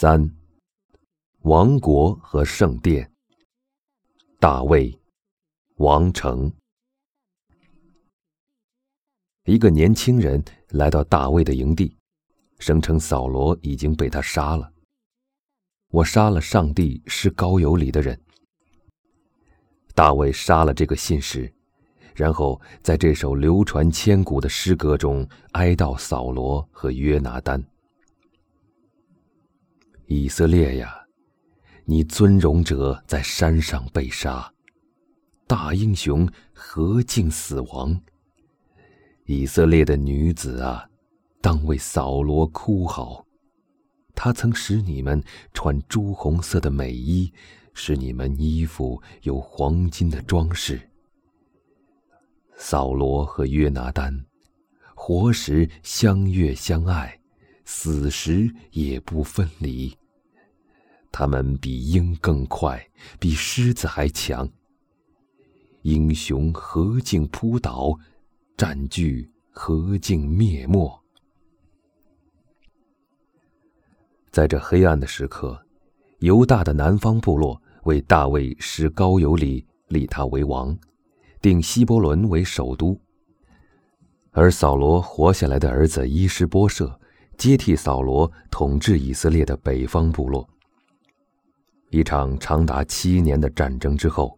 三，王国和圣殿。大卫，王城。一个年轻人来到大卫的营地，声称扫罗已经被他杀了。我杀了上帝是高有礼的人。大卫杀了这个信使，然后在这首流传千古的诗歌中哀悼扫罗和约拿丹。以色列呀，你尊荣者在山上被杀，大英雄何竟死亡？以色列的女子啊，当为扫罗哭嚎。他曾使你们穿朱红色的美衣，使你们衣服有黄金的装饰。扫罗和约拿丹，活时相悦相爱，死时也不分离。他们比鹰更快，比狮子还强。英雄何竟扑倒，占据何竟灭没。在这黑暗的时刻，犹大的南方部落为大卫施高有礼，立他为王，定希伯伦为首都。而扫罗活下来的儿子伊施波设接替扫罗统治以色列的北方部落。一场长达七年的战争之后，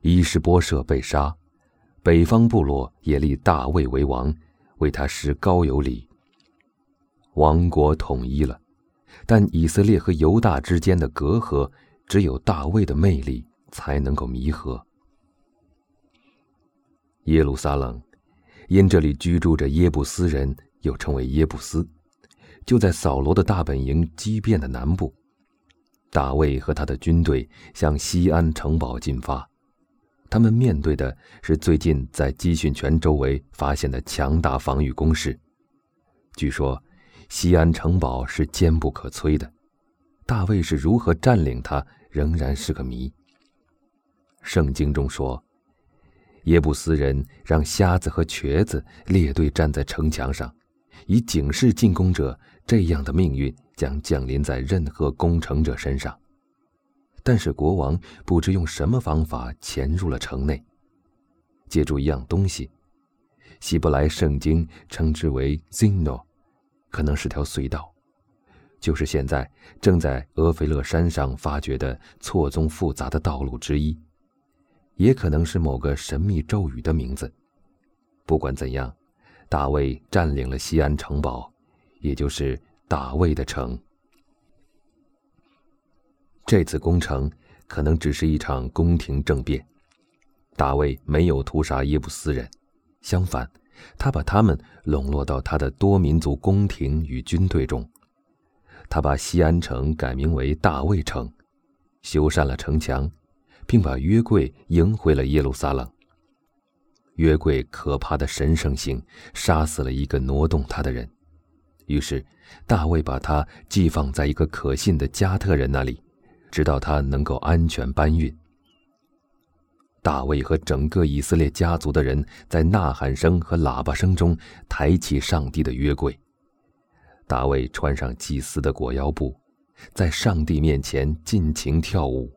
伊施波设被杀，北方部落也立大卫为王，为他施高有礼。王国统一了，但以色列和犹大之间的隔阂，只有大卫的魅力才能够弥合。耶路撒冷，因这里居住着耶布斯人，又称为耶布斯，就在扫罗的大本营基遍的南部。大卫和他的军队向西安城堡进发，他们面对的是最近在基训泉周围发现的强大防御工事。据说，西安城堡是坚不可摧的，大卫是如何占领它，仍然是个谜。圣经中说，耶布斯人让瞎子和瘸子列队站在城墙上，以警示进攻者这样的命运。将降临在任何攻城者身上。但是国王不知用什么方法潜入了城内，借助一样东西，希伯来圣经称之为 “zino”，可能是条隧道，就是现在正在俄斐勒山上发掘的错综复杂的道路之一，也可能是某个神秘咒语的名字。不管怎样，大卫占领了西安城堡，也就是。大卫的城，这次攻城可能只是一场宫廷政变。大卫没有屠杀耶布斯人，相反，他把他们笼络到他的多民族宫廷与军队中。他把西安城改名为大卫城，修缮了城墙，并把约柜迎回了耶路撒冷。约柜可怕的神圣性杀死了一个挪动他的人。于是，大卫把他寄放在一个可信的加特人那里，直到他能够安全搬运。大卫和整个以色列家族的人在呐喊声和喇叭声中抬起上帝的约柜。大卫穿上祭司的裹腰布，在上帝面前尽情跳舞。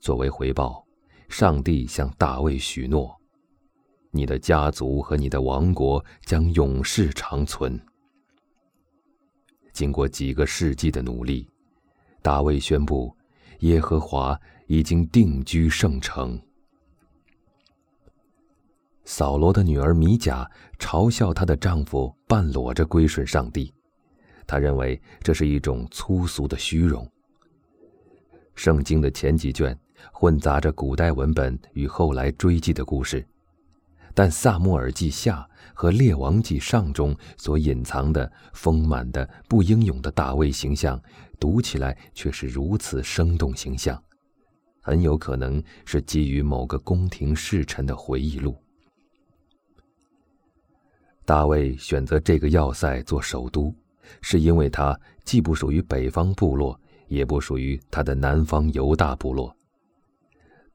作为回报，上帝向大卫许诺：“你的家族和你的王国将永世长存。”经过几个世纪的努力，大卫宣布，耶和华已经定居圣城。扫罗的女儿米甲嘲笑她的丈夫半裸着归顺上帝，她认为这是一种粗俗的虚荣。圣经的前几卷混杂着古代文本与后来追记的故事。但《萨穆尔记下》和《列王纪上》中所隐藏的丰满的、不英勇的大卫形象，读起来却是如此生动形象，很有可能是基于某个宫廷侍臣的回忆录。大卫选择这个要塞做首都，是因为它既不属于北方部落，也不属于他的南方犹大部落。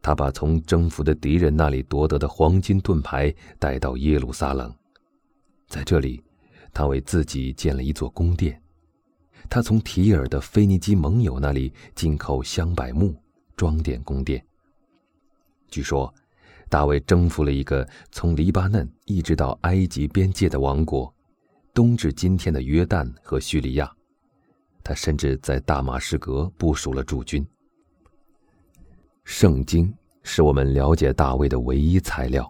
他把从征服的敌人那里夺得的黄金盾牌带到耶路撒冷，在这里，他为自己建了一座宫殿。他从提尔的腓尼基盟友那里进口香柏木，装点宫殿。据说，大卫征服了一个从黎巴嫩一直到埃及边界的王国，东至今天的约旦和叙利亚。他甚至在大马士革部署了驻军。圣经是我们了解大卫的唯一材料。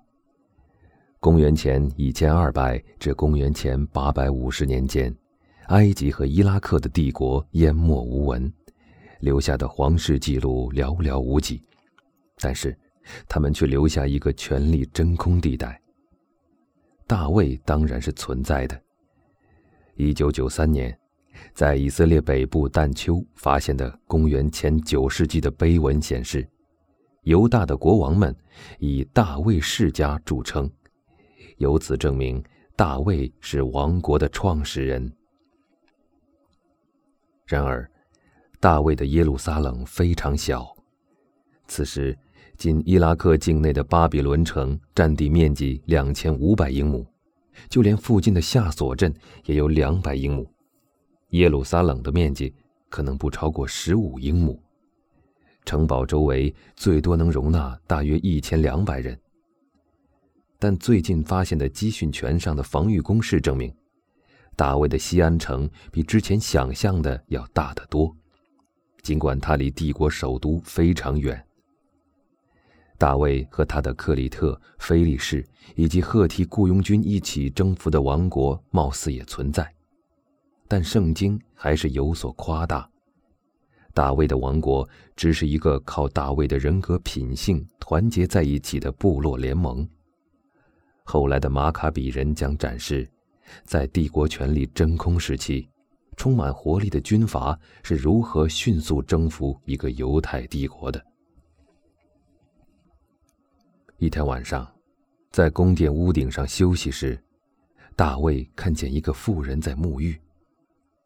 公元前一千二百至公元前八百五十年间，埃及和伊拉克的帝国淹没无闻，留下的皇室记录寥寥无几。但是，他们却留下一个权力真空地带。大卫当然是存在的。一九九三年。在以色列北部但丘发现的公元前九世纪的碑文显示，犹大的国王们以大卫世家著称，由此证明大卫是王国的创始人。然而，大卫的耶路撒冷非常小，此时仅伊拉克境内的巴比伦城占地面积两千五百英亩，就连附近的夏索镇也有两百英亩。耶路撒冷的面积可能不超过十五英亩，城堡周围最多能容纳大约一千两百人。但最近发现的基训泉上的防御工事证明，大卫的西安城比之前想象的要大得多，尽管它离帝国首都非常远。大卫和他的克里特、菲利士以及赫提雇佣军一起征服的王国，貌似也存在。但圣经还是有所夸大，大卫的王国只是一个靠大卫的人格品性团结在一起的部落联盟。后来的马卡比人将展示，在帝国权力真空时期，充满活力的军阀是如何迅速征服一个犹太帝国的。一天晚上，在宫殿屋顶上休息时，大卫看见一个妇人在沐浴。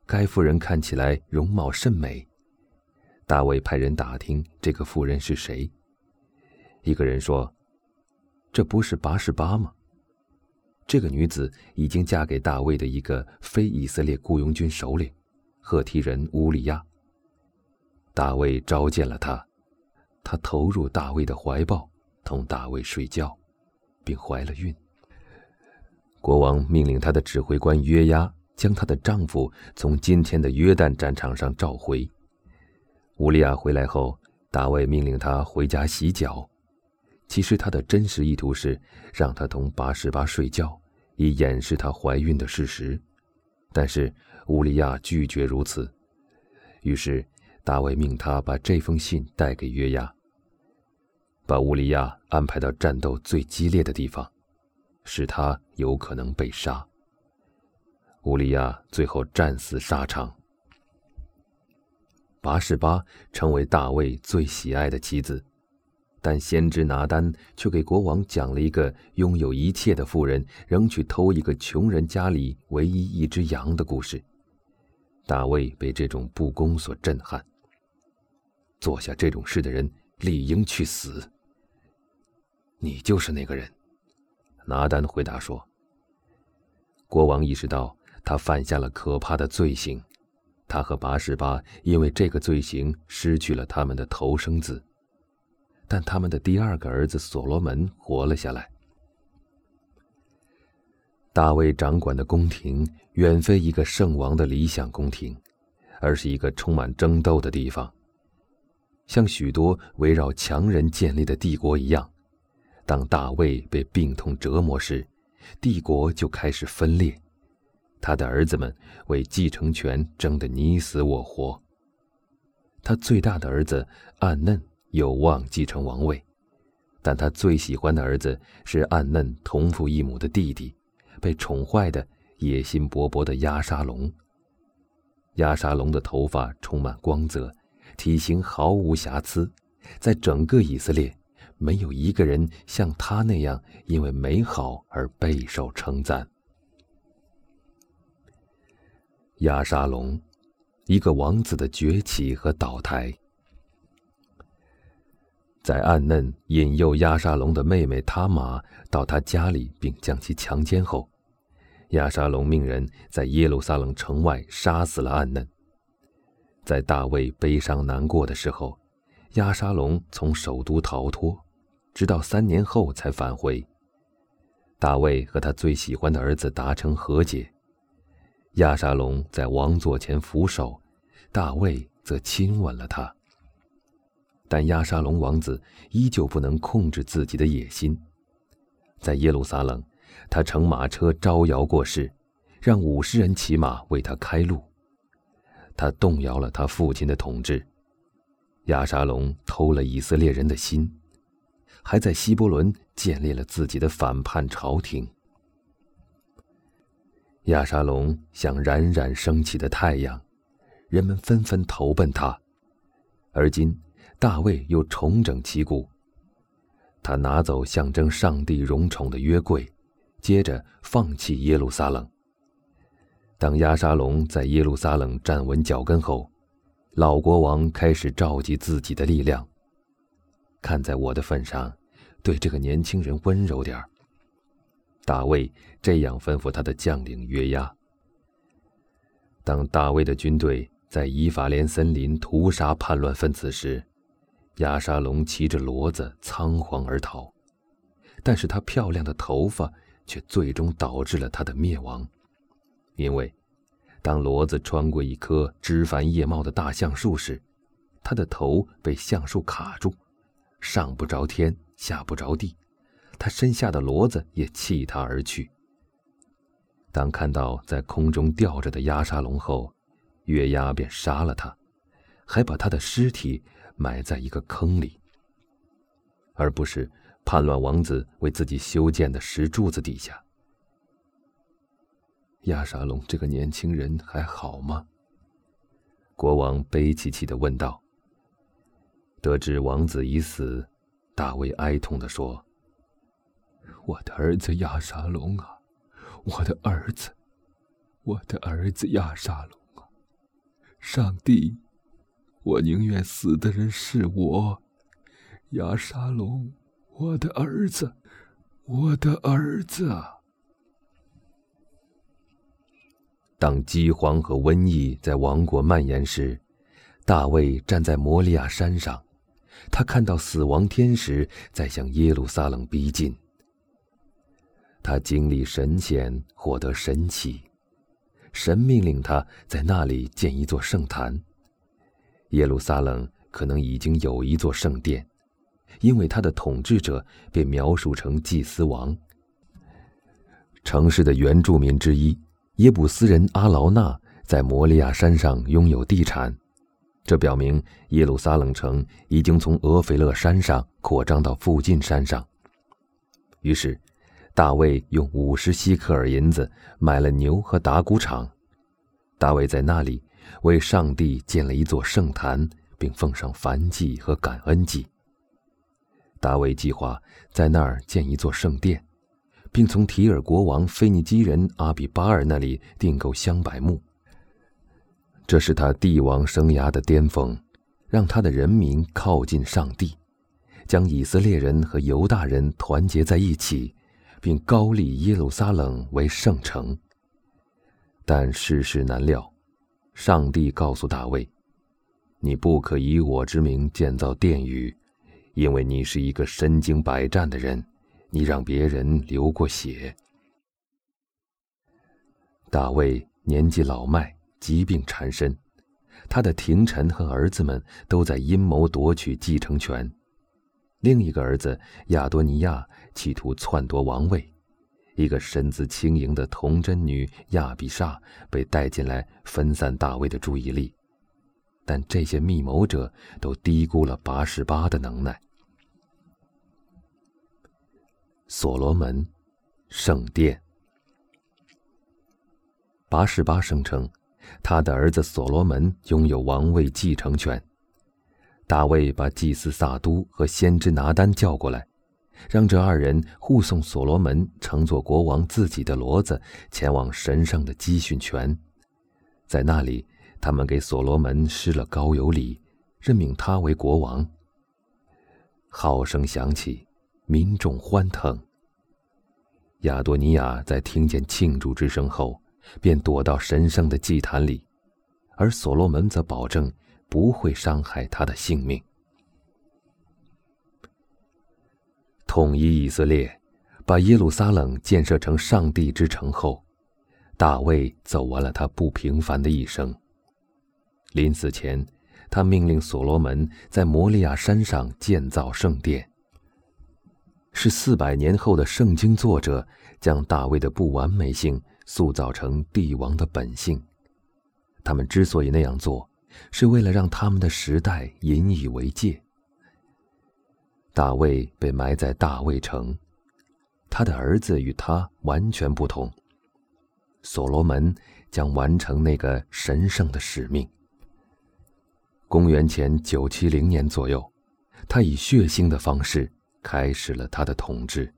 该妇人看起来容貌甚美，大卫派人打听这个妇人是谁。一个人说：“这不是八十八吗？”这个女子已经嫁给大卫的一个非以色列雇佣军首领，赫梯人乌利亚。大卫召见了她，她投入大卫的怀抱，同大卫睡觉，并怀了孕。国王命令他的指挥官约押。将她的丈夫从今天的约旦战场上召回。乌利亚回来后，大卫命令他回家洗脚。其实他的真实意图是让他同八十八睡觉，以掩饰她怀孕的事实。但是乌利亚拒绝如此，于是大卫命他把这封信带给约押，把乌利亚安排到战斗最激烈的地方，使他有可能被杀。乌利亚最后战死沙场。拔示巴成为大卫最喜爱的妻子，但先知拿丹却给国王讲了一个拥有一切的富人仍去偷一个穷人家里唯一一只羊的故事。大卫被这种不公所震撼。做下这种事的人理应去死。你就是那个人，拿丹回答说。国王意识到。他犯下了可怕的罪行，他和八十八因为这个罪行失去了他们的头生子，但他们的第二个儿子所罗门活了下来。大卫掌管的宫廷远非一个圣王的理想宫廷，而是一个充满争斗的地方。像许多围绕强人建立的帝国一样，当大卫被病痛折磨时，帝国就开始分裂。他的儿子们为继承权争得你死我活。他最大的儿子暗嫩有望继承王位，但他最喜欢的儿子是暗嫩同父异母的弟弟，被宠坏的野心勃勃的亚沙龙。亚沙龙的头发充满光泽，体型毫无瑕疵，在整个以色列，没有一个人像他那样因为美好而备受称赞。亚沙龙，一个王子的崛起和倒台。在暗嫩引诱亚沙龙的妹妹塔玛到他家里，并将其强奸后，亚沙龙命人在耶路撒冷城外杀死了暗嫩，在大卫悲伤难过的时候，亚沙龙从首都逃脱，直到三年后才返回。大卫和他最喜欢的儿子达成和解，亚沙龙在王座前俯首，大卫则亲吻了他。但亚沙龙王子依旧不能控制自己的野心，在耶路撒冷，他乘马车招摇过市，让五十人骑马为他开路。他动摇了他父亲的统治，亚沙龙偷了以色列人的心，还在希伯伦建立了自己的反叛朝廷。亚沙龙像冉冉升起的太阳，人们纷纷投奔他。而今，大卫又重整旗鼓，他拿走象征上帝荣宠的约柜，接着放弃耶路撒冷。当亚沙龙在耶路撒冷站稳脚跟后，老国王开始召集自己的力量。看在我的份上，对这个年轻人温柔点儿。大卫这样吩咐他的将领约押。当大卫的军队在以法莲森林屠杀叛乱分子时，亚沙龙骑着骡子仓皇而逃，但是他漂亮的头发却最终导致了他的灭亡。因为，当骡子穿过一棵枝繁叶茂的大橡树时，他的头被橡树卡住，上不着天，下不着地，他身下的骡子也弃他而去。当看到在空中吊着的亚沙龙后，月牙便杀了他，还把他的尸体埋在一个坑里，而不是叛乱王子为自己修建的石柱子底下。亚沙龙这个年轻人还好吗？国王悲戚戚的问道。得知王子已死，大卫哀痛的说：“我的儿子亚沙龙啊，我的儿子，我的儿子亚沙龙啊！上帝，我宁愿死的人是我，亚沙龙，我的儿子，我的儿子！”当饥荒和瘟疫在王国蔓延时，大卫站在摩利亚山上，他看到死亡天使在向耶路撒冷逼近。他经历神仙，获得神奇，神命令他在那里建一座圣坛。耶路撒冷可能已经有一座圣殿，因为他的统治者被描述成祭司王。城市的原住民之一。耶布斯人阿劳纳在摩利亚山上拥有地产，这表明耶路撒冷城已经从俄斐勒山上扩张到附近山上。于是，大卫用五十希克尔银子买了牛和打谷场。大卫在那里为上帝建了一座圣坛，并奉上燔祭和感恩祭。大卫计划在那儿建一座圣殿。并从提尔国王腓尼基人阿比巴尔那里订购香柏木。这是他帝王生涯的巅峰，让他的人民靠近上帝，将以色列人和犹大人团结在一起，并高立耶路撒冷为圣城。但世事难料，上帝告诉大卫：“你不可以我之名建造殿宇，因为你是一个身经百战的人。”你让别人流过血。大卫年纪老迈，疾病缠身，他的廷臣和儿子们都在阴谋夺取继承权。另一个儿子亚多尼亚企图篡夺王位，一个身姿轻盈的童贞女亚比莎被带进来分散大卫的注意力，但这些密谋者都低估了八十八的能耐。所罗门圣殿。八十八声称，他的儿子所罗门拥有王位继承权。大卫把祭司撒都和先知拿丹叫过来，让这二人护送所罗门乘坐国王自己的骡子前往神圣的基训泉。在那里，他们给所罗门施了高油礼，任命他为国王。号声响起。民众欢腾。亚多尼亚在听见庆祝之声后，便躲到神圣的祭坛里，而所罗门则保证不会伤害他的性命。统一以色列，把耶路撒冷建设成上帝之城后，大卫走完了他不平凡的一生。临死前，他命令所罗门在摩利亚山上建造圣殿。是四百年后的圣经作者将大卫的不完美性塑造成帝王的本性。他们之所以那样做，是为了让他们的时代引以为戒。大卫被埋在大卫城，他的儿子与他完全不同。所罗门将完成那个神圣的使命。公元前九七零年左右，他以血腥的方式开始了他的统治。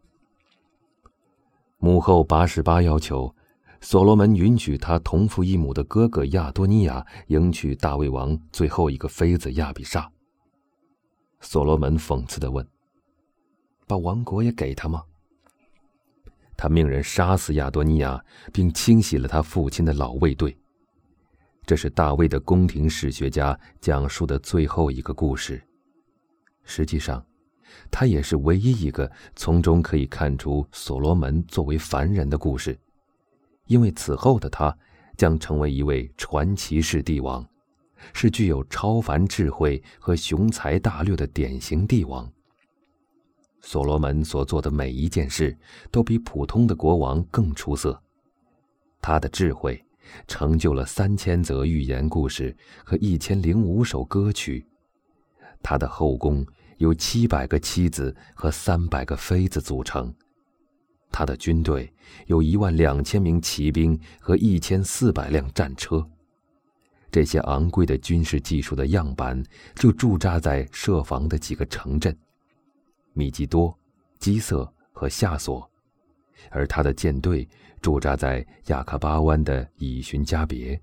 母后八十八要求。所罗门允许他同父异母的哥哥亚多尼亚迎娶大卫王最后一个妃子亚比莎。所罗门讽刺的问：“把王国也给他吗？”他命人杀死亚多尼亚，并清洗了他父亲的老卫队。这是大卫的宫廷史学家讲述的最后一个故事。实际上，他也是唯一一个从中可以看出所罗门作为凡人的故事。因为此后的他将成为一位传奇式帝王，是具有超凡智慧和雄才大略的典型帝王。所罗门所做的每一件事都比普通的国王更出色。他的智慧成就了三千则寓言故事和一千零五首歌曲。他的后宫由七百个妻子和三百个妃子组成。他的军队有一万两千名骑兵和一千四百辆战车，这些昂贵的军事技术的样板就驻扎在设防的几个城镇：米基多、基色和夏索，而他的舰队驻扎在亚喀巴湾的以寻加别。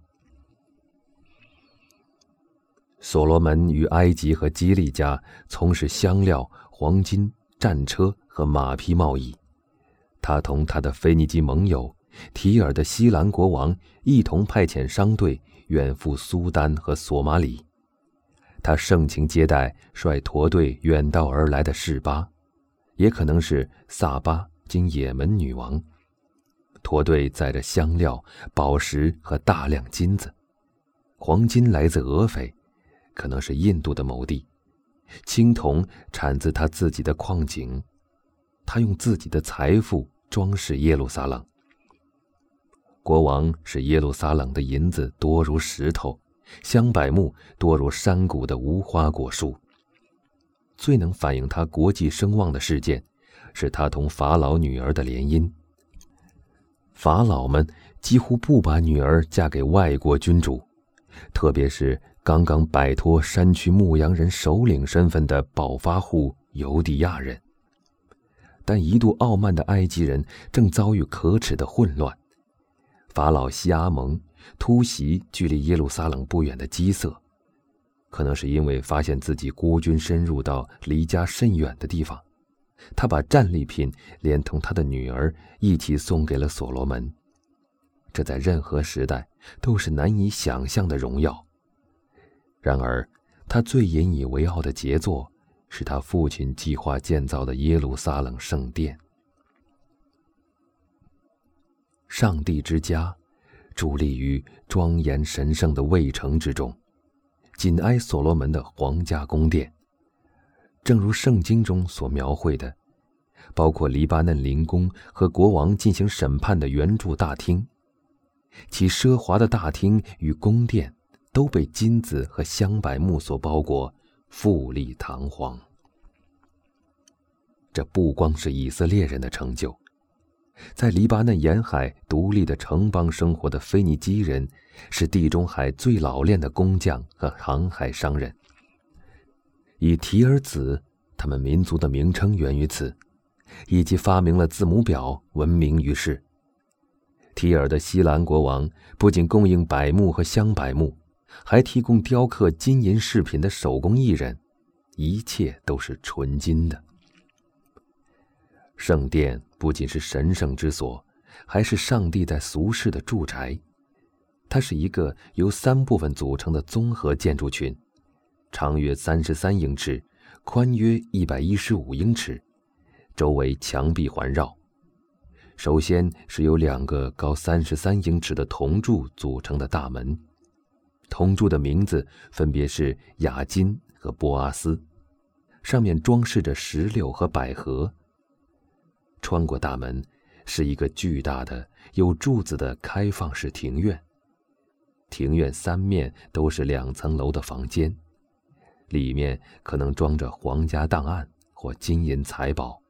所罗门与埃及和基利家从事香料、黄金、战车和马匹贸易。他同他的腓尼基盟友提尔的西兰国王一同派遣商队远赴苏丹和索马里。他盛情接待率驼队远道而来的士巴，也可能是萨巴经也门女王。驼队载着香料、宝石和大量金子，黄金来自俄斐，可能是印度的某地。青铜产自他自己的矿井。他用自己的财富装饰耶路撒冷。国王是耶路撒冷的银子多如石头，香柏木多如山谷的无花果树。最能反映他国际声望的事件，是他同法老女儿的联姻。法老们几乎不把女儿嫁给外国君主，特别是刚刚摆脱山区牧羊人首领身份的暴发户犹地亚人。但一度傲慢的埃及人正遭遇可耻的混乱。法老西阿蒙突袭距离耶路撒冷不远的基色，可能是因为发现自己孤军深入到离家甚远的地方，他把战利品连同他的女儿一起送给了所罗门。这在任何时代都是难以想象的荣耀。然而，他最引以为傲的杰作。是他父亲计划建造的耶路撒冷圣殿。上帝之家，伫立于庄严神圣的卫城之中，紧挨所罗门的皇家宫殿。正如圣经中所描绘的，包括黎巴嫩灵宫和国王进行审判的圆柱大厅，其奢华的大厅与宫殿都被金子和香柏木所包裹。富丽堂皇。这不光是以色列人的成就，在黎巴嫩沿海独立的城邦生活的腓尼基人，是地中海最老练的工匠和航海商人。以提尔子，他们民族的名称源于此，以及发明了字母表闻名于世。提尔的西兰国王不仅供应柏木和香柏木。还提供雕刻金银饰品的手工艺人，一切都是纯金的。圣殿不仅是神圣之所，还是上帝在俗世的住宅。它是一个由三部分组成的综合建筑群，长约三十三英尺，宽约一百一十五英尺，周围墙壁环绕。首先是由两个高三十三英尺的铜柱组成的大门，铜柱的名字分别是雅金和波阿斯，上面装饰着石榴和百合。穿过大门，是一个巨大的有柱子的开放式庭院。庭院三面都是两层楼的房间，里面可能装着皇家档案或金银财宝。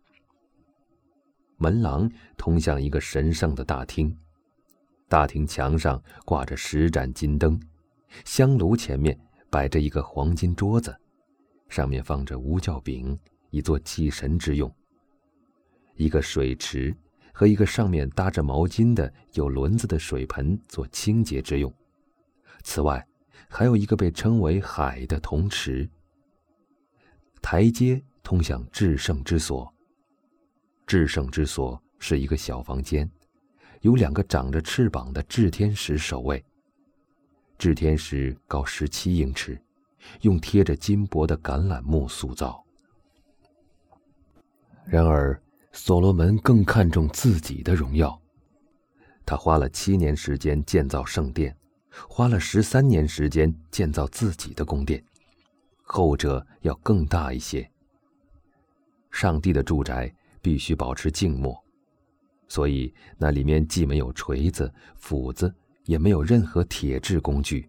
门廊通向一个神圣的大厅，大厅墙上挂着十盏金灯，香炉前面摆着一个黄金桌子，上面放着无酵饼，以作祭神之用。一个水池和一个上面搭着毛巾的有轮子的水盆做清洁之用。此外，还有一个被称为“海”的铜池。台阶通向至圣之所。至圣之所是一个小房间，有两个长着翅膀的炽天使守卫。炽天使高十七英尺，用贴着金箔的橄榄木塑造。然而，所罗门更看重自己的荣耀。他花了七年时间建造圣殿。花了十三年时间建造自己的宫殿，后者要更大一些。上帝的住宅必须保持静默，所以那里面既没有锤子、斧子，也没有任何铁制工具。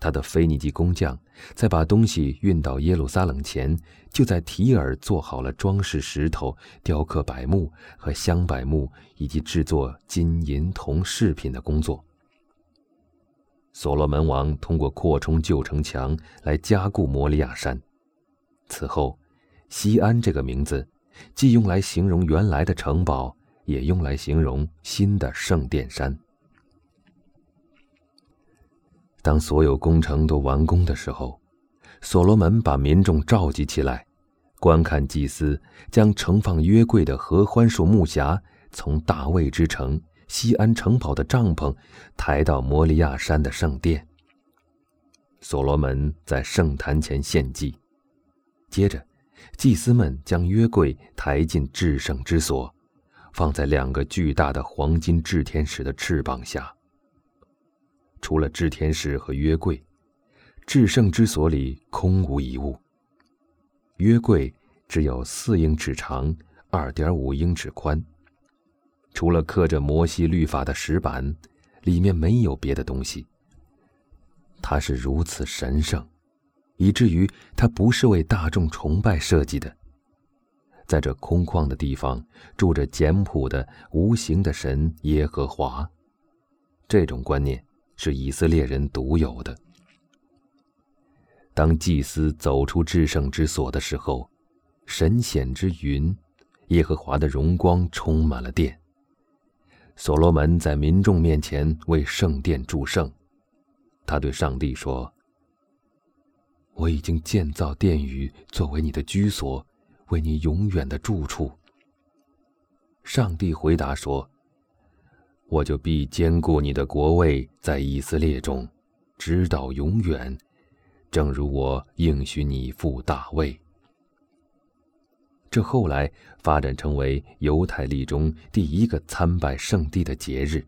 他的腓尼基工匠在把东西运到耶路撒冷前，就在提尔做好了装饰石头、雕刻柏木和香柏木以及制作金银铜饰品的工作。所罗门王通过扩充旧城墙来加固摩利亚山。此后，西安这个名字既用来形容原来的城堡，也用来形容新的圣殿山。当所有工程都完工的时候，所罗门把民众召集起来，观看祭司将盛放约柜的合欢树木匣从大卫之城。西安城堡的帐篷抬到摩利亚山的圣殿。所罗门在圣坛前献祭，接着，祭司们将约柜抬进至圣之所，放在两个巨大的黄金炽天使的翅膀下。除了炽天使和约柜，至圣之所里空无一物。约柜只有四英尺长，二点五英尺宽。除了刻着摩西律法的石板，里面没有别的东西。它是如此神圣，以至于它不是为大众崇拜设计的。在这空旷的地方，住着简朴的无形的神耶和华。这种观念是以色列人独有的。当祭司走出至圣之所的时候，神显之云，耶和华的荣光充满了殿。所罗门在民众面前为圣殿祝圣，他对上帝说：“我已经建造殿宇作为你的居所，为你永远的住处。”上帝回答说：“我就必坚固你的国位在以色列中，直到永远，正如我应许你父大卫。”这后来发展成为犹太历中第一个参拜圣地的节日。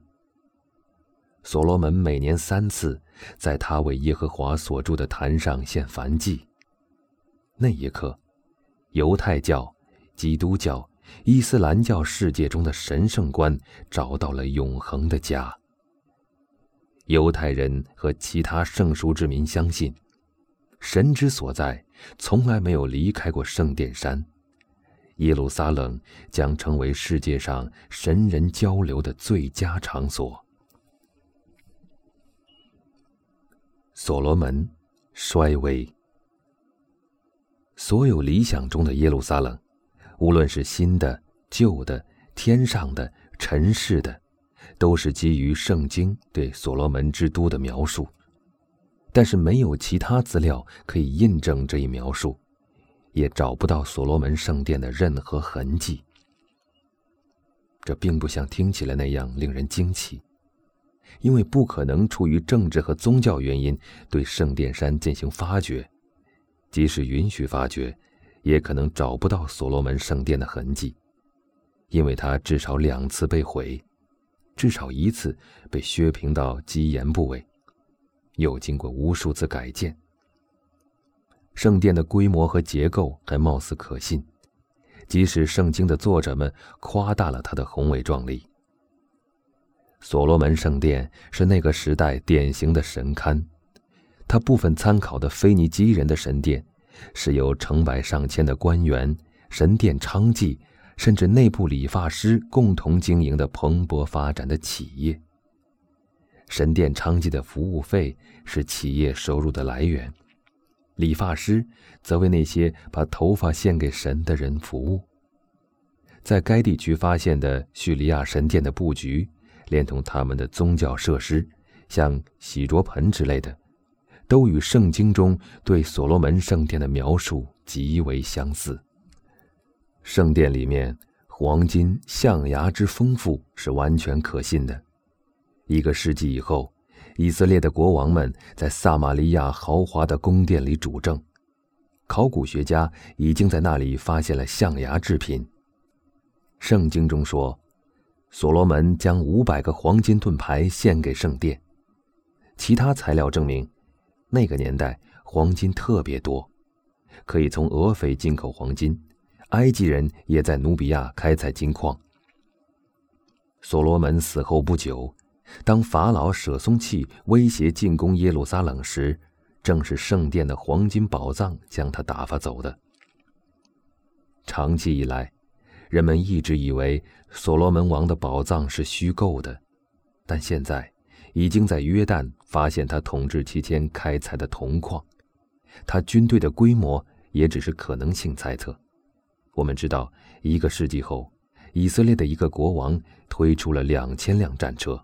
所罗门每年三次，在他为耶和华所住的坛上献燔祭。那一刻，犹太教、基督教、伊斯兰教世界中的神圣观找到了永恒的家。犹太人和其他圣书之民相信，神之所在从来没有离开过圣殿山。耶路撒冷将成为世界上神人交流的最佳场所。所罗门衰微。所有理想中的耶路撒冷，无论是新的、旧的、天上的、尘世的，都是基于圣经对所罗门之都的描述，但是没有其他资料可以印证这一描述。也找不到所罗门圣殿的任何痕迹。这并不像听起来那样令人惊奇，因为不可能出于政治和宗教原因对圣殿山进行发掘，即使允许发掘，也可能找不到所罗门圣殿的痕迹，因为它至少两次被毁，至少一次被削平到基岩部位，又经过无数次改建。圣殿的规模和结构还貌似可信，即使圣经的作者们夸大了它的宏伟壮丽。所罗门圣殿是那个时代典型的神龛，它部分参考的腓尼基人的神殿，是由成百上千的官员、神殿娼妓，甚至内部理发师共同经营的蓬勃发展的企业。神殿娼妓的服务费是企业收入的来源，理发师则为那些把头发献给神的人服务。在该地区发现的叙利亚神殿的布局。连同他们的宗教设施，像洗濯盆之类的，都与圣经中对所罗门圣殿的描述极为相似。圣殿里面黄金象牙之丰富是完全可信的。一个世纪以后，以色列的国王们在撒玛利亚豪华的宫殿里主政，考古学家已经在那里发现了象牙制品。圣经中说。所罗门将五百个黄金盾牌献给圣殿。其他材料证明，那个年代黄金特别多，可以从俄斐进口黄金。埃及人也在努比亚开采金矿。所罗门死后不久，当法老舍松契威胁进攻耶路撒冷时，正是圣殿的黄金宝藏将他打发走的。长期以来。人们一直以为所罗门王的宝藏是虚构的，但现在已经在约旦发现他统治期间开采的铜矿。他军队的规模也只是可能性猜测。我们知道，一个世纪后，以色列的一个国王推出了两千辆战车。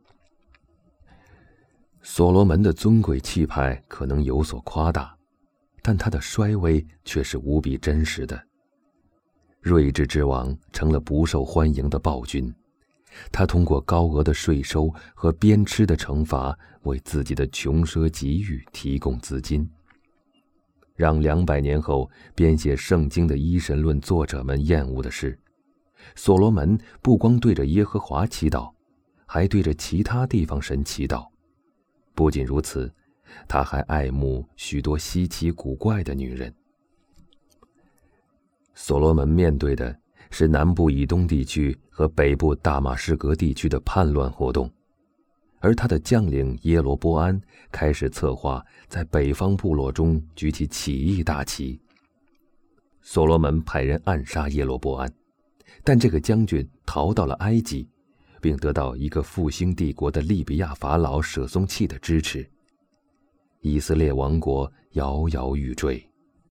所罗门的尊贵气派可能有所夸大，但他的衰微却是无比真实的。睿智之王成了不受欢迎的暴君，他通过高额的税收和鞭笞的惩罚，为自己的穷奢极欲提供资金，让两百年后编写圣经的一神论作者们厌恶的是，所罗门不光对着耶和华祈祷，还对着其他地方神祈祷。不仅如此，他还爱慕许多稀奇古怪的女人。所罗门面对的是南部以东地区和北部大马士革地区的叛乱活动，而他的将领耶罗波安开始策划在北方部落中举起起义大旗。所罗门派人暗杀耶罗波安，但这个将军逃到了埃及，并得到一个复兴帝国的利比亚法老舍松契的支持。以色列王国摇摇欲坠。